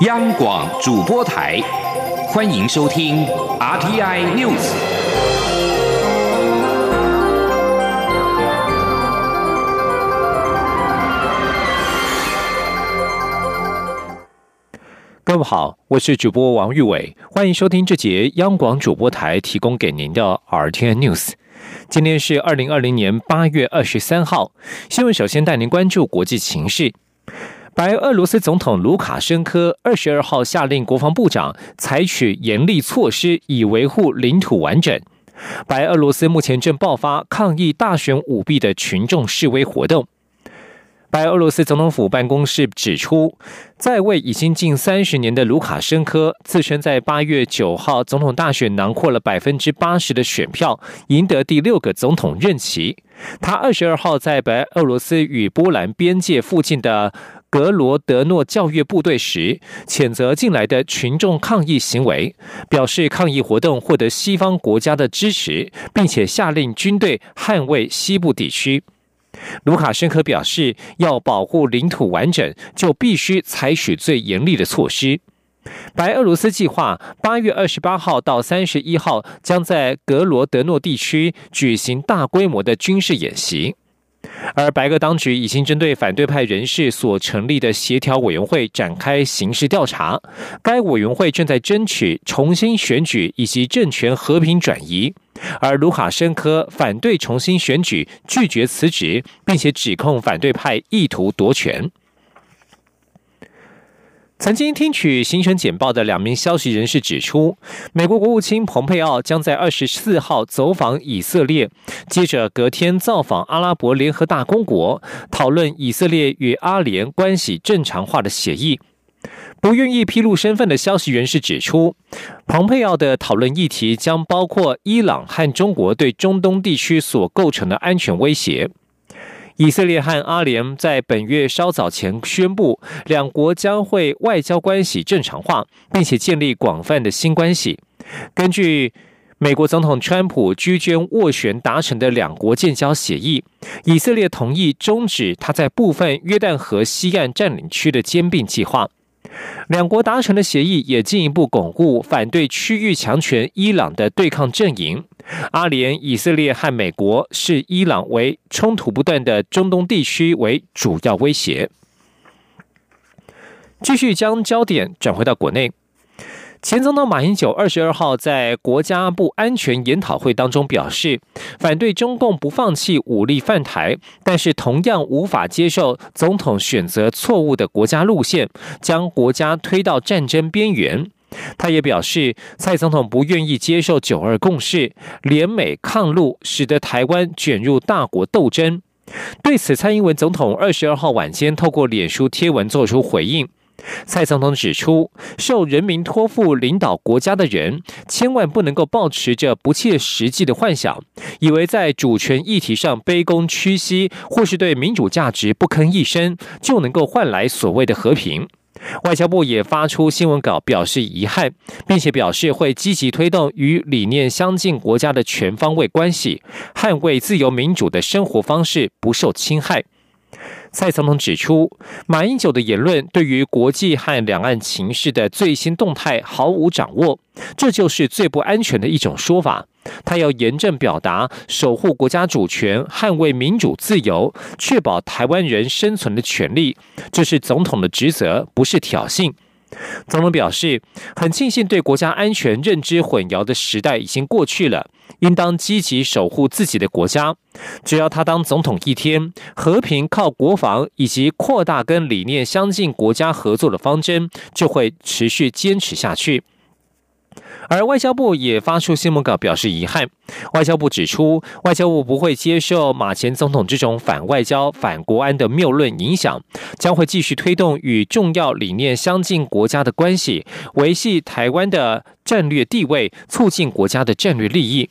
央广主播台，欢迎收听 RTI News。各位好，我是主播王玉伟，欢迎收听这节央广主播台提供给您的 RTI News。今天是二零二零年八月二十三号，新闻首先带您关注国际情势。白俄罗斯总统卢卡申科二十二号下令国防部长采取严厉措施，以维护领土完整。白俄罗斯目前正爆发抗议大选舞弊的群众示威活动。白俄罗斯总统府办公室指出，在位已经近三十年的卢卡申科自称在八月九号总统大选囊括了百分之八十的选票，赢得第六个总统任期。他二十二号在白俄罗斯与波兰边界附近的格罗德诺教育部队时，谴责近来的群众抗议行为，表示抗议活动获得西方国家的支持，并且下令军队捍卫西部地区。卢卡申科表示，要保护领土完整，就必须采取最严厉的措施。白俄罗斯计划八月二十八号到三十一号将在格罗德诺地区举行大规模的军事演习。而白俄当局已经针对反对派人士所成立的协调委员会展开刑事调查。该委员会正在争取重新选举以及政权和平转移。而卢卡申科反对重新选举，拒绝辞职，并且指控反对派意图夺权。曾经听取行程简报的两名消息人士指出，美国国务卿蓬佩奥将在二十四号走访以色列，接着隔天造访阿拉伯联合大公国，讨论以色列与阿联关系正常化的协议。不愿意披露身份的消息人士指出，蓬佩奥的讨论议题将包括伊朗和中国对中东地区所构成的安全威胁。以色列和阿联在本月稍早前宣布，两国将会外交关系正常化，并且建立广泛的新关系。根据美国总统川普居间斡旋达成的两国建交协议，以色列同意终止他在部分约旦河西岸占领区的兼并计划。两国达成的协议也进一步巩固反对区域强权伊朗的对抗阵营。阿联、以色列和美国视伊朗为冲突不断的中东地区为主要威胁。继续将焦点转回到国内。前总统马英九二十二号在国家部安全研讨会当中表示，反对中共不放弃武力犯台，但是同样无法接受总统选择错误的国家路线，将国家推到战争边缘。他也表示，蔡总统不愿意接受九二共识，联美抗陆，使得台湾卷入大国斗争。对此，蔡英文总统二十二号晚间透过脸书贴文作出回应。蔡总统指出，受人民托付领导国家的人，千万不能够抱持着不切实际的幻想，以为在主权议题上卑躬屈膝，或是对民主价值不吭一声，就能够换来所谓的和平。外交部也发出新闻稿表示遗憾，并且表示会积极推动与理念相近国家的全方位关系，捍卫自由民主的生活方式不受侵害。蔡总统指出，马英九的言论对于国际和两岸情势的最新动态毫无掌握，这就是最不安全的一种说法。他要严正表达，守护国家主权，捍卫民主自由，确保台湾人生存的权利，这是总统的职责，不是挑衅。总统表示，很庆幸对国家安全认知混淆的时代已经过去了，应当积极守护自己的国家。只要他当总统一天，和平靠国防以及扩大跟理念相近国家合作的方针，就会持续坚持下去。而外交部也发出新闻稿表示遗憾。外交部指出，外交部不会接受马前总统这种反外交、反国安的谬论影响，将会继续推动与重要理念相近国家的关系，维系台湾的战略地位，促进国家的战略利益。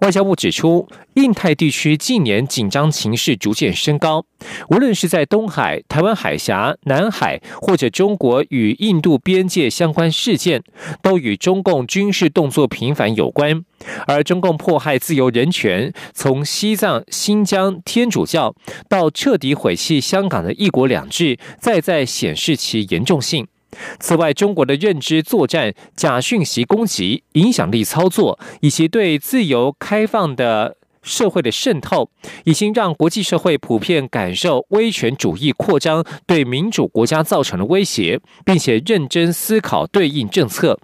外交部指出，印太地区近年紧张情势逐渐升高，无论是在东海、台湾海峡、南海，或者中国与印度边界相关事件，都与中共军事动作频繁有关。而中共迫害自由人权，从西藏、新疆天主教到彻底毁弃香港的一国两制，再再显示其严重性。此外，中国的认知作战、假讯息攻击、影响力操作，以及对自由开放的社会的渗透，已经让国际社会普遍感受威权主义扩张对民主国家造成的威胁，并且认真思考对应政策。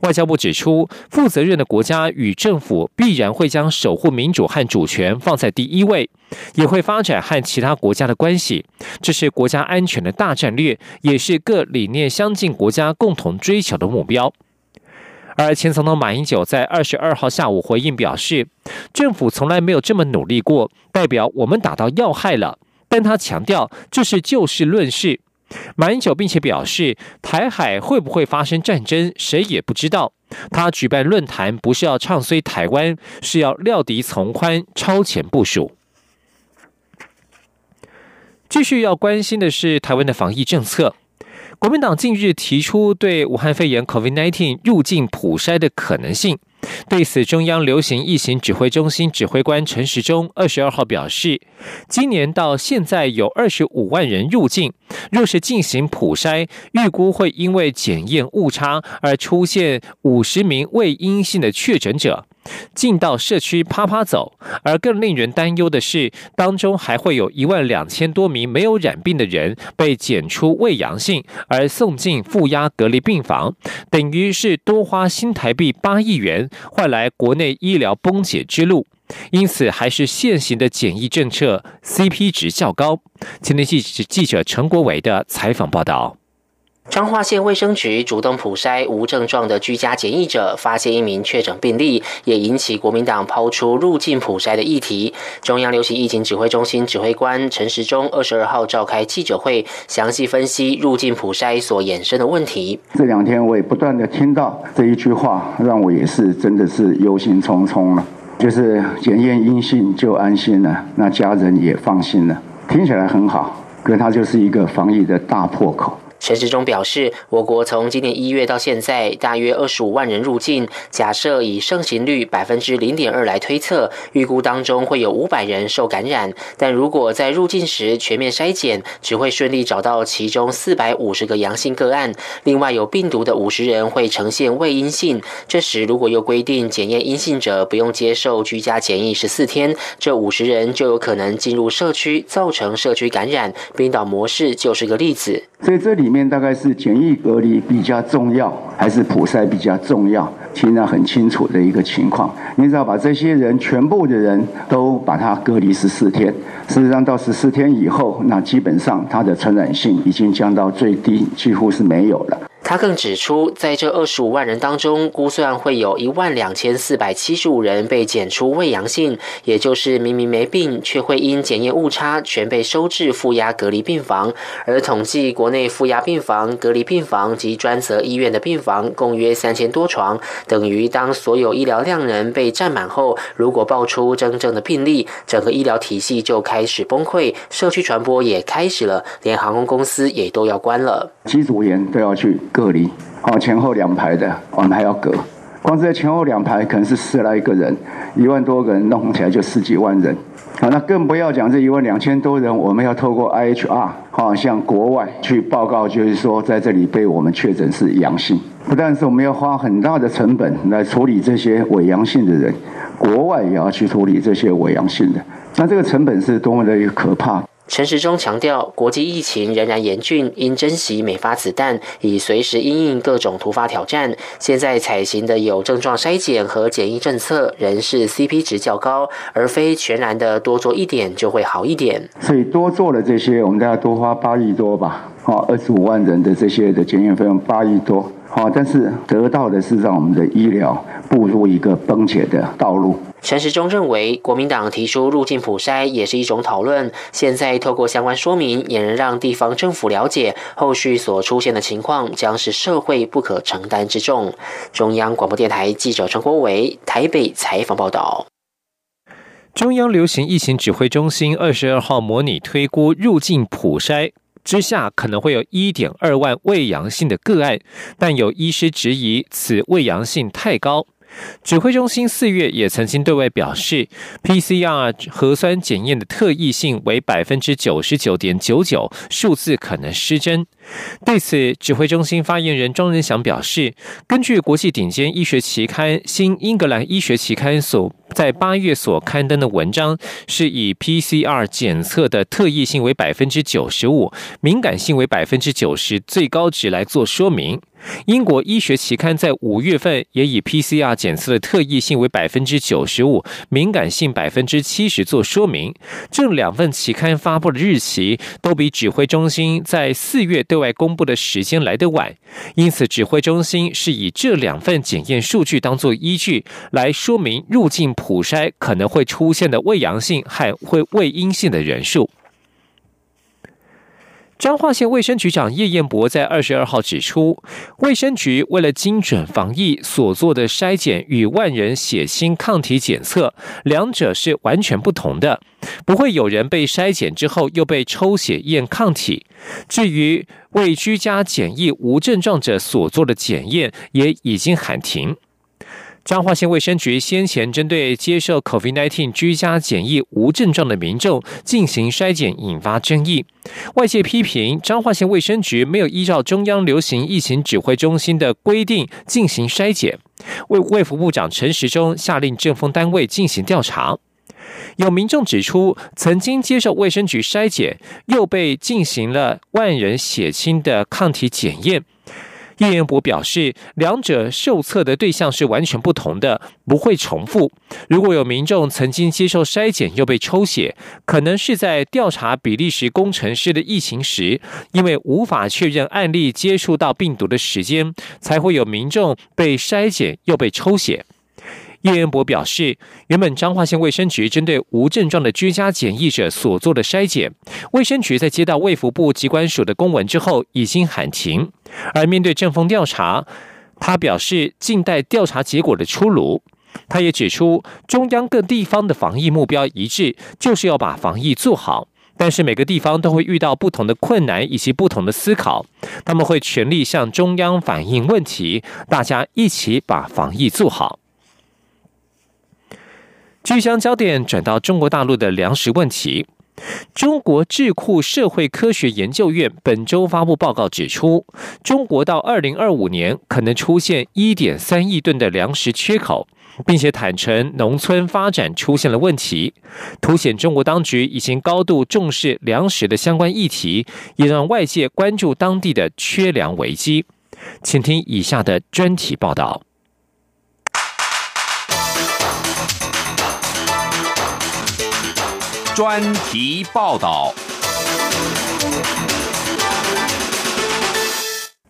外交部指出，负责任的国家与政府必然会将守护民主和主权放在第一位，也会发展和其他国家的关系。这是国家安全的大战略，也是各理念相近国家共同追求的目标。而前总统马英九在二十二号下午回应表示，政府从来没有这么努力过，代表我们打到要害了。但他强调，这是就事论事。马英九并且表示，台海会不会发生战争，谁也不知道。他举办论坛不是要唱衰台湾，是要料敌从宽、超前部署。继续要关心的是台湾的防疫政策。国民党近日提出对武汉肺炎 （COVID-19） 入境普筛的可能性。对此，中央流行疫情指挥中心指挥官陈时中二十二号表示，今年到现在有二十五万人入境，若是进行普筛，预估会因为检验误差而出现五十名未阴性的确诊者。进到社区啪啪走，而更令人担忧的是，当中还会有一万两千多名没有染病的人被检出未阳性，而送进负压隔离病房，等于是多花新台币八亿元，换来国内医疗崩解之路。因此，还是现行的检疫政策 CP 值较高。今天记记者陈国伟的采访报道。彰化县卫生局主动普筛无症状的居家检疫者，发现一名确诊病例，也引起国民党抛出入境普筛的议题。中央流行疫情指挥中心指挥官陈时中二十二号召开记者会，详细分析入境普筛所衍生的问题。这两天我也不断的听到这一句话，让我也是真的是忧心忡忡了。就是检验阴性就安心了，那家人也放心了。听起来很好，可它就是一个防疫的大破口。陈时中表示，我国从今年一月到现在，大约二十五万人入境。假设以盛行率百分之零点二来推测，预估当中会有五百人受感染。但如果在入境时全面筛检，只会顺利找到其中四百五十个阳性个案。另外有病毒的五十人会呈现未阴性。这时如果又规定检验阴性者不用接受居家检疫十四天，这五十人就有可能进入社区，造成社区感染。冰岛模式就是个例子。所以这里面大概是简易隔离比较重要，还是普筛比较重要？现在很清楚的一个情况。你只要把这些人全部的人都把他隔离十四天，事实上到十四天以后，那基本上他的传染性已经降到最低，几乎是没有了。他更指出，在这二十五万人当中，估算会有一万两千四百七十五人被检出未阳性，也就是明明没病，却会因检验误差全被收治负压隔离病房。而统计国内负压病房、隔离病房及专责医院的病房共约三千多床，等于当所有医疗量人被占满后，如果爆出真正的病例，整个医疗体系就开始崩溃，社区传播也开始了，连航空公司也都要关了，机组员都要去。隔离，哦，前后两排的，我们还要隔。光是在前后两排，可能是十来个人，一万多个人弄起来就十几万人。好，那更不要讲这一万两千多人，我们要透过 IHR，好，向国外去报告，就是说在这里被我们确诊是阳性。不但是我们要花很大的成本来处理这些伪阳性的人，国外也要去处理这些伪阳性的，那这个成本是多么的一个可怕。陈时中强调，国际疫情仍然严峻，应珍惜每发子弹，以随时应应各种突发挑战。现在采行的有症状筛检和检疫政策，仍是 CP 值较高，而非全然的多做一点就会好一点。所以多做了这些，我们大概多花八亿多吧，好，二十五万人的这些的检验费用八亿多。好，但是得到的是让我们的医疗步入一个崩解的道路。陈时中认为，国民党提出入境普筛也是一种讨论。现在透过相关说明，也能让地方政府了解后续所出现的情况将是社会不可承担之重。中央广播电台记者陈国伟台北采访报道。中央流行疫情指挥中心二十二号模拟推估入境普筛。之下可能会有一点二万未阳性的个案，但有医师质疑此未阳性太高。指挥中心四月也曾经对外表示，PCR 核酸检验的特异性为百分之九十九点九九，数字可能失真。对此，指挥中心发言人庄仁祥表示，根据国际顶尖医学期刊《新英格兰医学期刊》所在八月所刊登的文章，是以 PCR 检测的特异性为百分之九十五，敏感性为百分之九十最高值来做说明。英国医学期刊在五月份也以 PCR 检测的特异性为百分之九十五，敏感性百分之七十做说明。这两份期刊发布的日期都比指挥中心在四月对外公布的时间来得晚，因此指挥中心是以这两份检验数据当做依据来说明入境普筛可能会出现的未阳性和会未阴性的人数。彰化县卫生局长叶彦博在二十二号指出，卫生局为了精准防疫所做的筛检与万人血清抗体检测两者是完全不同的，不会有人被筛检之后又被抽血验抗体。至于为居家检疫无症状者所做的检验，也已经喊停。彰化县卫生局先前针对接受 COVID-19 居家检疫无症状的民众进行筛检，引发争议。外界批评彰化县卫生局没有依照中央流行疫情指挥中心的规定进行筛检。卫卫福部长陈时中下令政风单位进行调查。有民众指出，曾经接受卫生局筛检，又被进行了万人血清的抗体检验。叶彦博表示，两者受测的对象是完全不同的，不会重复。如果有民众曾经接受筛检又被抽血，可能是在调查比利时工程师的疫情时，因为无法确认案例接触到病毒的时间，才会有民众被筛检又被抽血。叶元博表示，原本彰化县卫生局针对无症状的居家检疫者所做的筛检，卫生局在接到卫福部机关署的公文之后，已经喊停。而面对正风调查，他表示静待调查结果的出炉。他也指出，中央各地方的防疫目标一致，就是要把防疫做好。但是每个地方都会遇到不同的困难以及不同的思考，他们会全力向中央反映问题，大家一起把防疫做好。据将焦点转到中国大陆的粮食问题。中国智库社会科学研究院本周发布报告指出，中国到二零二五年可能出现一点三亿吨的粮食缺口，并且坦诚农村发展出现了问题，凸显中国当局已经高度重视粮食的相关议题，也让外界关注当地的缺粮危机。请听以下的专题报道。专题报道。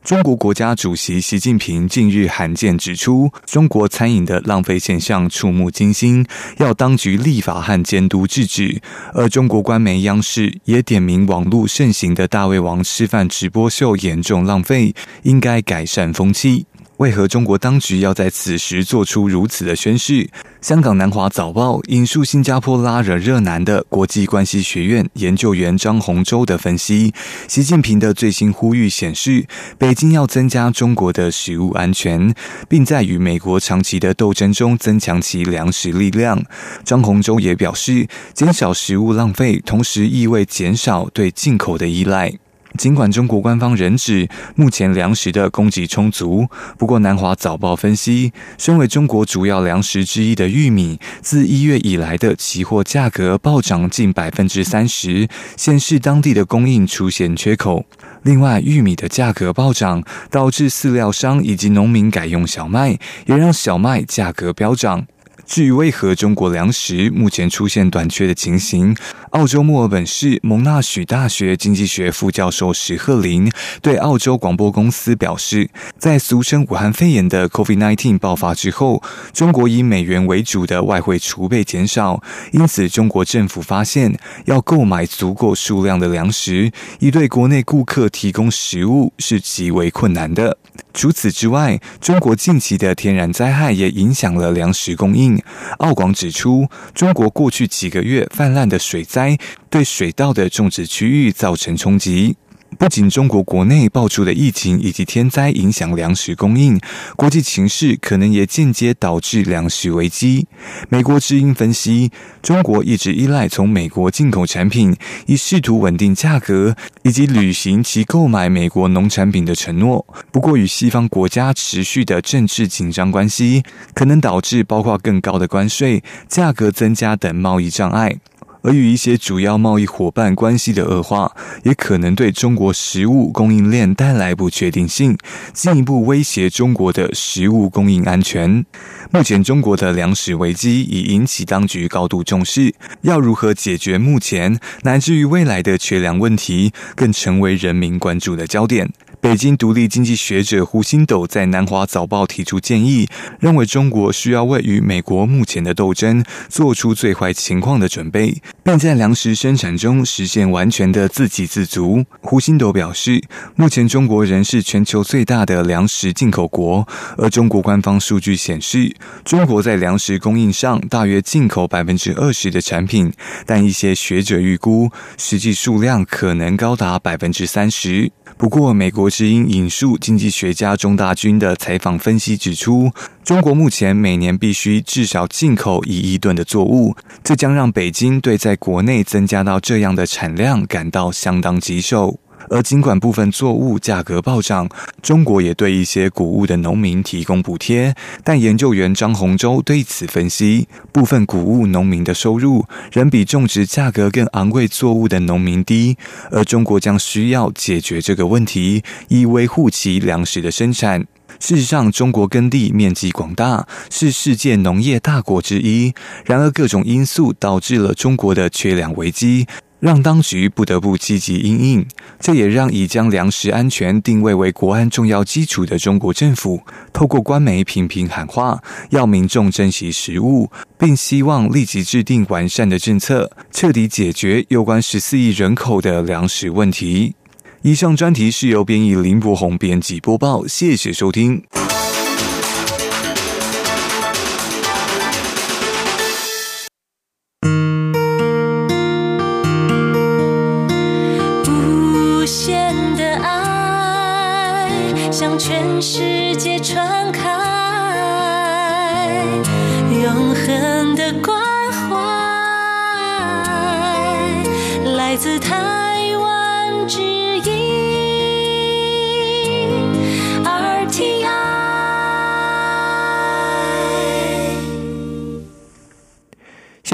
中国国家主席习近平近日罕见指出，中国餐饮的浪费现象触目惊心，要当局立法和监督制止。而中国官媒央视也点名网络盛行的大胃王吃饭直播秀严重浪费，应该改善风气。为何中国当局要在此时做出如此的宣示？香港南华早报引述新加坡拉惹热南的国际关系学院研究员张洪洲的分析，习近平的最新呼吁显示，北京要增加中国的食物安全，并在与美国长期的斗争中增强其粮食力量。张洪洲也表示，减少食物浪费，同时意味减少对进口的依赖。尽管中国官方仍指目前粮食的供给充足，不过南华早报分析，身为中国主要粮食之一的玉米，自一月以来的期货价格暴涨近百分之三十，显示当地的供应出现缺口。另外，玉米的价格暴涨，导致饲料商以及农民改用小麦，也让小麦价格飙涨。至于为何中国粮食目前出现短缺的情形，澳洲墨尔本市蒙纳许大学经济学副教授史赫林对澳洲广播公司表示，在俗称武汉肺炎的 COVID-19 爆发之后，中国以美元为主的外汇储备减少，因此中国政府发现要购买足够数量的粮食，以对国内顾客提供食物是极为困难的。除此之外，中国近期的天然灾害也影响了粮食供应。澳广指出，中国过去几个月泛滥的水灾对水稻的种植区域造成冲击。不仅中国国内爆出的疫情以及天灾影响粮食供应，国际情势可能也间接导致粮食危机。美国知音分析，中国一直依赖从美国进口产品，以试图稳定价格以及履行其购买美国农产品的承诺。不过，与西方国家持续的政治紧张关系，可能导致包括更高的关税、价格增加等贸易障碍。而与一些主要贸易伙伴关系的恶化，也可能对中国食物供应链带来不确定性，进一步威胁中国的食物供应安全。目前，中国的粮食危机已引起当局高度重视，要如何解决目前乃至于未来的缺粮问题，更成为人民关注的焦点。北京独立经济学者胡新斗在南华早报提出建议，认为中国需要为与美国目前的斗争做出最坏情况的准备，并在粮食生产中实现完全的自给自足。胡新斗表示，目前中国仍是全球最大的粮食进口国，而中国官方数据显示，中国在粮食供应上大约进口百分之二十的产品，但一些学者预估，实际数量可能高达百分之三十。不过，美国之音引述经济学家钟大军的采访分析指出，中国目前每年必须至少进口一亿吨的作物，这将让北京对在国内增加到这样的产量感到相当棘手。而尽管部分作物价格暴涨，中国也对一些谷物的农民提供补贴，但研究员张洪洲对此分析，部分谷物农民的收入仍比种植价格更昂贵作物的农民低，而中国将需要解决这个问题，以维护其粮食的生产。事实上，中国耕地面积广大，是世界农业大国之一，然而各种因素导致了中国的缺粮危机。让当局不得不积极应应，这也让已将粮食安全定位为国安重要基础的中国政府，透过官媒频频喊话，要民众珍惜食物，并希望立即制定完善的政策，彻底解决有关十四亿人口的粮食问题。以上专题是由编译林博宏编辑播报，谢谢收听。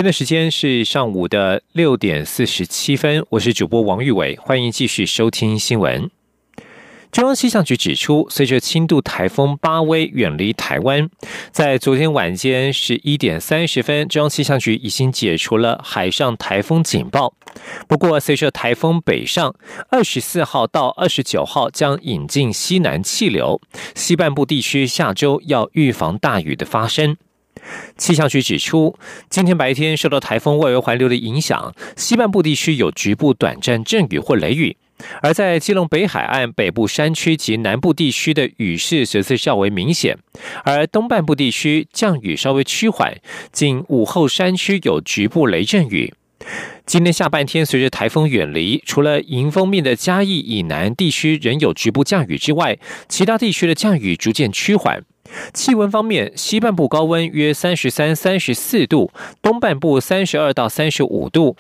现在时间是上午的六点四十七分，我是主播王玉伟，欢迎继续收听新闻。中央气象局指出，随着轻度台风巴威远离台湾，在昨天晚间十一点三十分，中央气象局已经解除了海上台风警报。不过，随着台风北上，二十四号到二十九号将引进西南气流，西半部地区下周要预防大雨的发生。气象局指出，今天白天受到台风外围环流的影响，西半部地区有局部短暂阵雨或雷雨；而在基隆北海岸北部山区及南部地区的雨势则是较为明显，而东半部地区降雨稍微趋缓，仅午后山区有局部雷阵雨。今天下半天，随着台风远离，除了迎风面的嘉义以南地区仍有局部降雨之外，其他地区的降雨逐渐趋缓。气温方面，西半部高温约三十三、三十四度，东半部三十二到三十五度。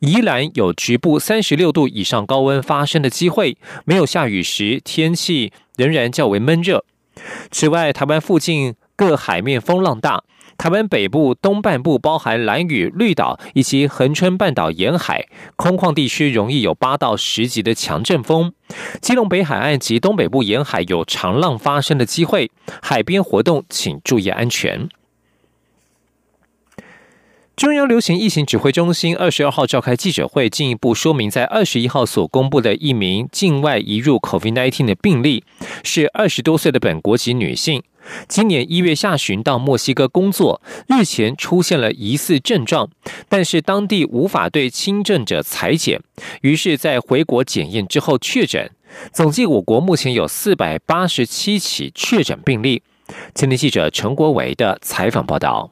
宜兰有局部三十六度以上高温发生的机会，没有下雨时，天气仍然较为闷热。此外，台湾附近各海面风浪大。台湾北部、东半部包含蓝雨、绿岛以及恒春半岛沿海空旷地区，容易有八到十级的强阵风。基隆北海岸及东北部沿海有长浪发生的机会，海边活动请注意安全。中央流行疫情指挥中心二十二号召开记者会，进一步说明，在二十一号所公布的一名境外移入 COVID-19 的病例，是二十多岁的本国籍女性。今年一月下旬到墨西哥工作，日前出现了疑似症状，但是当地无法对轻症者裁剪，于是，在回国检验之后确诊。总计，我国目前有四百八十七起确诊病例。今天记者陈国维的采访报道。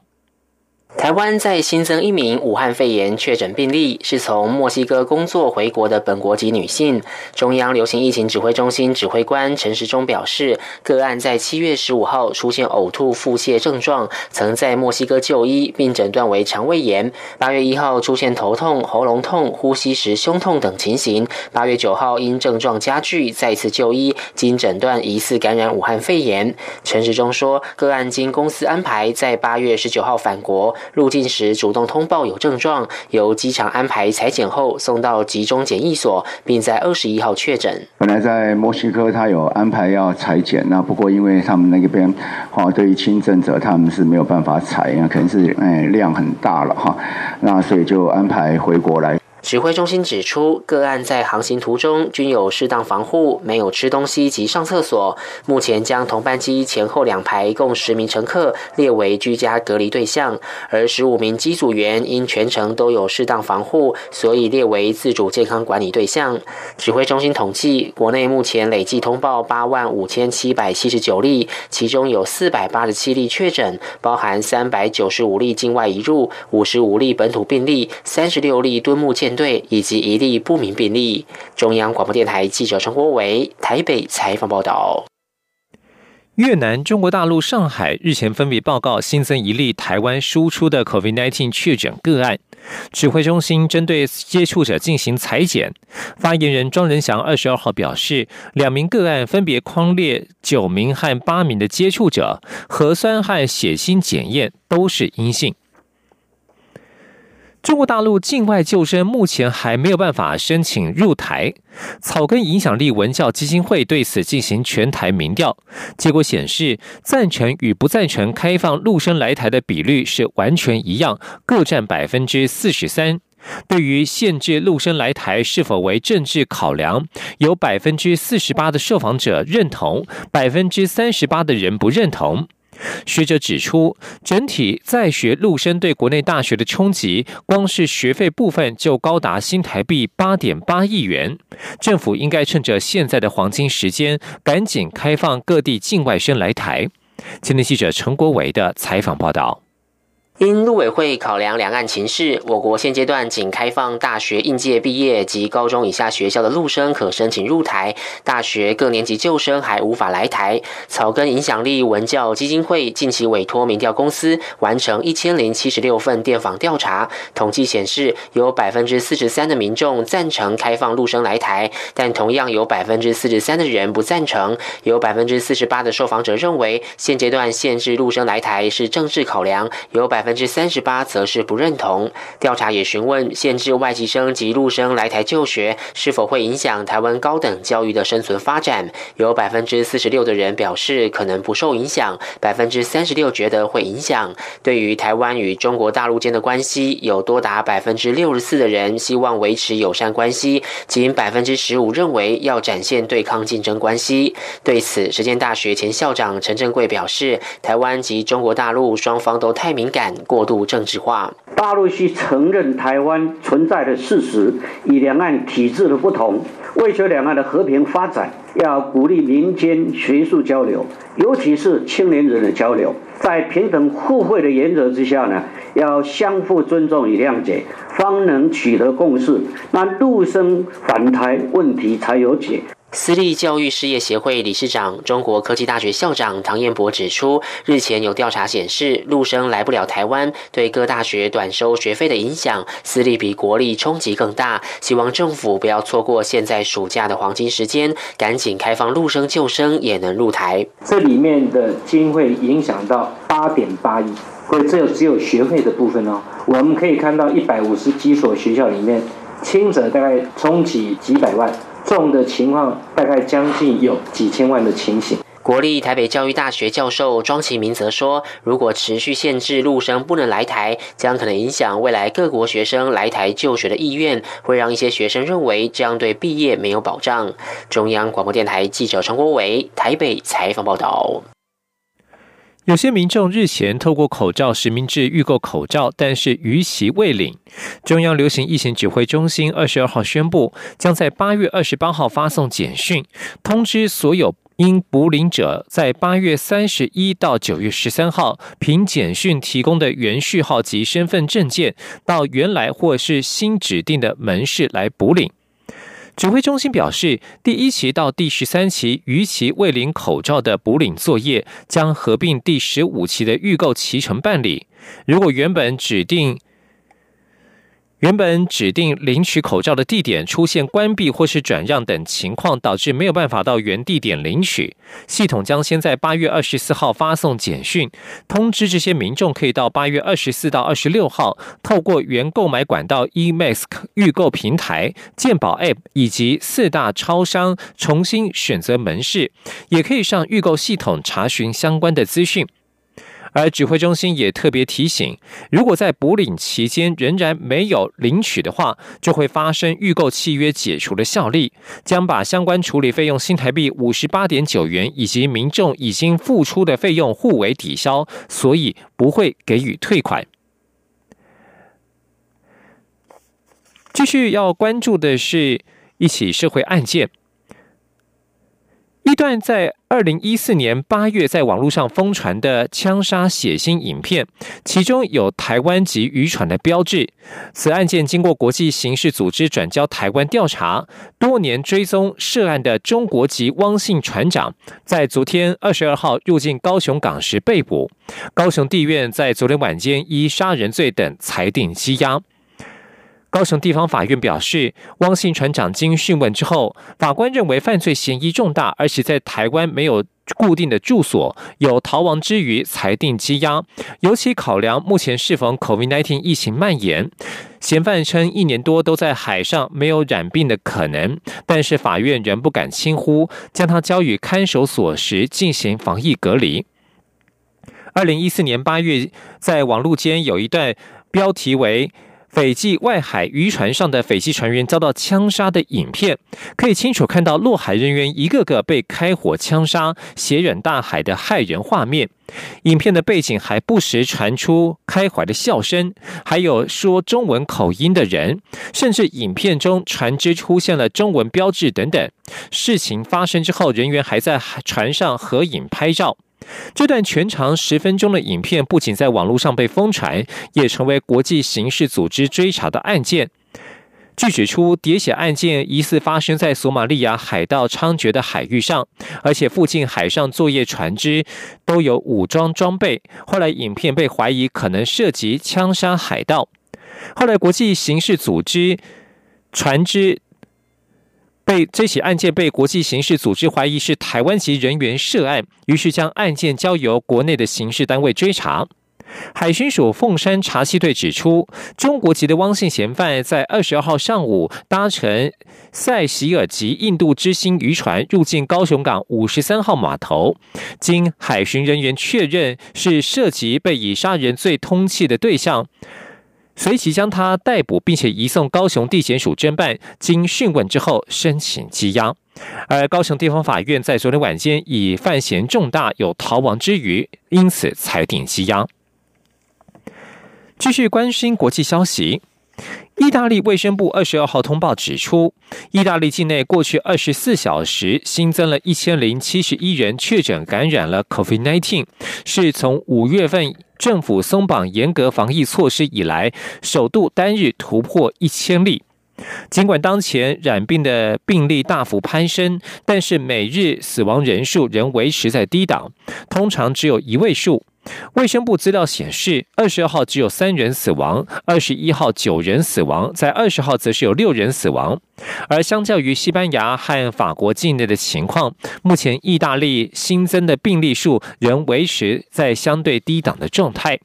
台湾在新增一名武汉肺炎确诊病例，是从墨西哥工作回国的本国籍女性。中央流行疫情指挥中心指挥官陈时中表示，个案在七月十五号出现呕吐、腹泻症状，曾在墨西哥就医，并诊断为肠胃炎。八月一号出现头痛、喉咙痛、呼吸时胸痛等情形。八月九号因症状加剧，再次就医，经诊断疑似感染武汉肺炎。陈时中说，个案经公司安排在八月十九号返国。入境时主动通报有症状，由机场安排裁剪后送到集中检疫所，并在二十一号确诊。本来在墨西哥他有安排要裁剪，那不过因为他们那边哈对于轻症者他们是没有办法裁，那可能是哎量很大了哈，那所以就安排回国来。指挥中心指出，个案在航行途中均有适当防护，没有吃东西及上厕所。目前将同班机前后两排共十名乘客列为居家隔离对象，而十五名机组员因全程都有适当防护，所以列为自主健康管理对象。指挥中心统计，国内目前累计通报八万五千七百七十九例，其中有四百八十七例确诊，包含三百九十五例境外移入，五十五例本土病例，三十六例敦睦舰。队以及一例不明病例。中央广播电台记者陈国伟台北采访报道。越南、中国大陆、上海日前分别报告新增一例台湾输出的 COVID-19 确诊个案。指挥中心针对接触者进行裁剪。发言人庄仁祥二十二号表示，两名个案分别框列九名和八名的接触者，核酸和血清检验都是阴性。中国大陆境外救生目前还没有办法申请入台。草根影响力文教基金会对此进行全台民调，结果显示，赞成与不赞成开放陆生来台的比率是完全一样，各占百分之四十三。对于限制陆生来台是否为政治考量，有百分之四十八的受访者认同，百分之三十八的人不认同。学者指出，整体在学陆生对国内大学的冲击，光是学费部分就高达新台币八点八亿元。政府应该趁着现在的黄金时间，赶紧开放各地境外生来台。前天记者陈国伟的采访报道。因陆委会考量两岸情势，我国现阶段仅开放大学应届毕业及高中以下学校的陆生可申请入台，大学各年级旧生还无法来台。草根影响力文教基金会近期委托民调公司完成一千零七十六份电访调查，统计显示，有百分之四十三的民众赞成开放陆生来台，但同样有百分之四十三的人不赞成，有百分之四十八的受访者认为现阶段限制陆生来台是政治考量，有百分。百分之三十八则是不认同。调查也询问限制外籍生及陆生来台就学是否会影响台湾高等教育的生存发展。有百分之四十六的人表示可能不受影响，百分之三十六觉得会影响。对于台湾与中国大陆间的关系，有多达百分之六十四的人希望维持友善关系，仅百分之十五认为要展现对抗竞争关系。对此，实践大学前校长陈正贵表示，台湾及中国大陆双方都太敏感。过度政治化，大陆需承认台湾存在的事实，以两岸体制的不同，为求两岸的和平发展，要鼓励民间学术交流，尤其是青年人的交流，在平等互惠的原则之下呢，要相互尊重与谅解，方能取得共识，那陆生反台问题才有解。私立教育事业协会理事长、中国科技大学校长唐彦博指出，日前有调查显示，陆生来不了台湾，对各大学短收学费的影响，私立比国立冲击更大。希望政府不要错过现在暑假的黄金时间，赶紧开放陆生救生也能入台。这里面的经费影响到八点八亿，或者只有只有学费的部分哦。我们可以看到一百五十几所学校里面，轻者大概冲起几百万。重的情况大概将近有几千万的情形。国立台北教育大学教授庄其明则说，如果持续限制陆生不能来台，将可能影响未来各国学生来台就学的意愿，会让一些学生认为这样对毕业没有保障。中央广播电台记者陈国伟台北采访报道。有些民众日前透过口罩实名制预购口罩，但是逾期未领。中央流行疫情指挥中心二十二号宣布，将在八月二十八号发送简讯，通知所有因补领者在八月三十一到九月十三号凭简讯提供的原序号及身份证件，到原来或是新指定的门市来补领。指挥中心表示，第一期到第十三期逾期未领口罩的补领作业，将合并第十五期的预购期程办理。如果原本指定原本指定领取口罩的地点出现关闭或是转让等情况，导致没有办法到原地点领取，系统将先在八月二十四号发送简讯，通知这些民众可以到八月二十四到二十六号，透过原购买管道 eMask 预购平台、健保 App 以及四大超商重新选择门市，也可以上预购系统查询相关的资讯。而指挥中心也特别提醒，如果在补领期间仍然没有领取的话，就会发生预购契约解除的效力，将把相关处理费用新台币五十八点九元以及民众已经付出的费用互为抵消，所以不会给予退款。继续要关注的是一起社会案件。一段在二零一四年八月在网络上疯传的枪杀血腥影片，其中有台湾籍渔船的标志。此案件经过国际刑事组织转交台湾调查，多年追踪涉案的中国籍汪姓船长，在昨天二十二号入境高雄港时被捕。高雄地院在昨天晚间依杀人罪等裁定羁押。高雄地方法院表示，汪姓船长经讯问之后，法官认为犯罪嫌疑重大，而且在台湾没有固定的住所，有逃亡之余，裁定羁押。尤其考量目前适逢 COVID-19 疫情蔓延，嫌犯称一年多都在海上，没有染病的可能，但是法院仍不敢轻忽，将他交予看守所时进行防疫隔离。二零一四年八月，在网络间有一段标题为。斐济外海渔船上的斐济船员遭到枪杀的影片，可以清楚看到落海人员一个个被开火枪杀、血染大海的骇人画面。影片的背景还不时传出开怀的笑声，还有说中文口音的人，甚至影片中船只出现了中文标志等等。事情发生之后，人员还在船上合影拍照。这段全长十分钟的影片不仅在网络上被疯传，也成为国际刑事组织追查的案件。据指出，喋血案件疑似发生在索马利亚海盗猖獗的海域上，而且附近海上作业船只都有武装装备。后来，影片被怀疑可能涉及枪杀海盗。后来，国际刑事组织船只。被这起案件被国际刑事组织怀疑是台湾籍人员涉案，于是将案件交由国内的刑事单位追查。海巡署凤山查缉队指出，中国籍的汪姓嫌犯在二十二号上午搭乘塞西尔级印度之星渔船入境高雄港五十三号码头，经海巡人员确认是涉及被以杀人罪通缉的对象。随即将他逮捕，并且移送高雄地检署侦办。经讯问之后，申请羁押。而高雄地方法院在昨天晚间以犯嫌重大，有逃亡之余，因此裁定羁押。继续关心国际消息。意大利卫生部二十二号通报指出，意大利境内过去二十四小时新增了一千零七十一人确诊感染了 COVID-19，是从五月份政府松绑严格防疫措施以来，首度单日突破一千例。尽管当前染病的病例大幅攀升，但是每日死亡人数仍维持在低档，通常只有一位数。卫生部资料显示，二十二号只有三人死亡，二十一号九人死亡，在二十号则是有六人死亡。而相较于西班牙和法国境内的情况，目前意大利新增的病例数仍维持在相对低档的状态。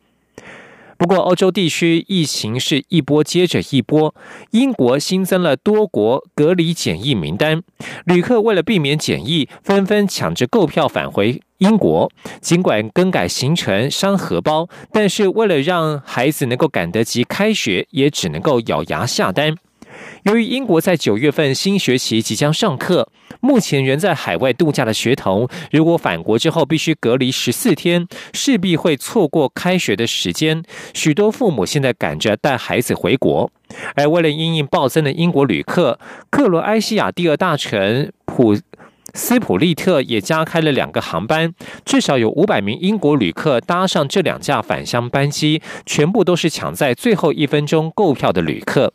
不过，欧洲地区疫情是一波接着一波。英国新增了多国隔离检疫名单，旅客为了避免检疫，纷纷抢着购票返回英国。尽管更改行程伤荷包，但是为了让孩子能够赶得及开学，也只能够咬牙下单。由于英国在九月份新学期即将上课，目前仍在海外度假的学童，如果返国之后必须隔离十四天，势必会错过开学的时间。许多父母现在赶着带孩子回国，而为了因应暴增的英国旅客，克罗埃西亚第二大城普斯普利特也加开了两个航班，至少有五百名英国旅客搭上这两架返乡班机，全部都是抢在最后一分钟购票的旅客。